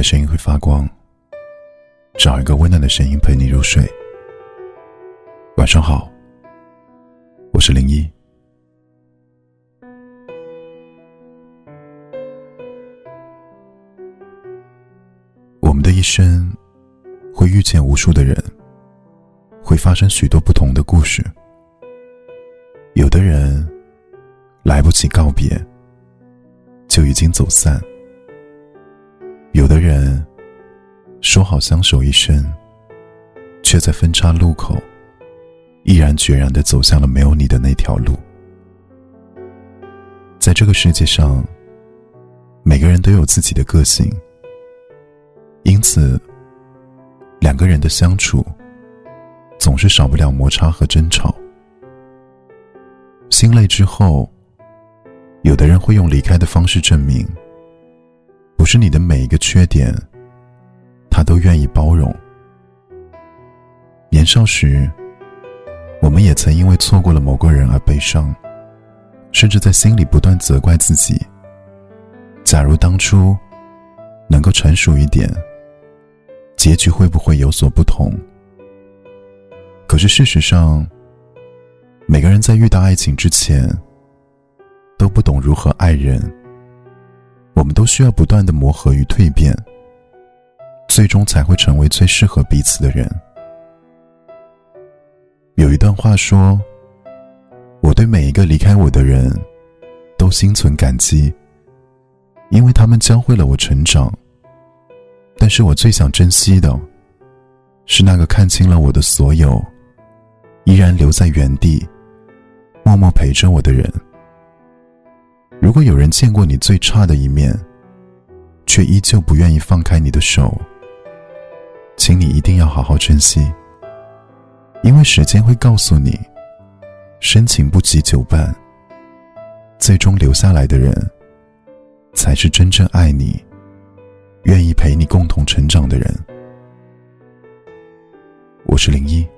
的声音会发光，找一个温暖的声音陪你入睡。晚上好，我是零一。我们的一生会遇见无数的人，会发生许多不同的故事。有的人来不及告别，就已经走散。说好相守一生，却在分岔路口，毅然决然的走向了没有你的那条路。在这个世界上，每个人都有自己的个性，因此，两个人的相处总是少不了摩擦和争吵。心累之后，有的人会用离开的方式证明。不是你的每一个缺点，他都愿意包容。年少时，我们也曾因为错过了某个人而悲伤，甚至在心里不断责怪自己。假如当初能够成熟一点，结局会不会有所不同？可是事实上，每个人在遇到爱情之前，都不懂如何爱人。我们都需要不断的磨合与蜕变，最终才会成为最适合彼此的人。有一段话说：“我对每一个离开我的人，都心存感激，因为他们教会了我成长。但是我最想珍惜的，是那个看清了我的所有，依然留在原地，默默陪着我的人。”如果有人见过你最差的一面，却依旧不愿意放开你的手，请你一定要好好珍惜，因为时间会告诉你，深情不及久伴。最终留下来的人，才是真正爱你、愿意陪你共同成长的人。我是零一，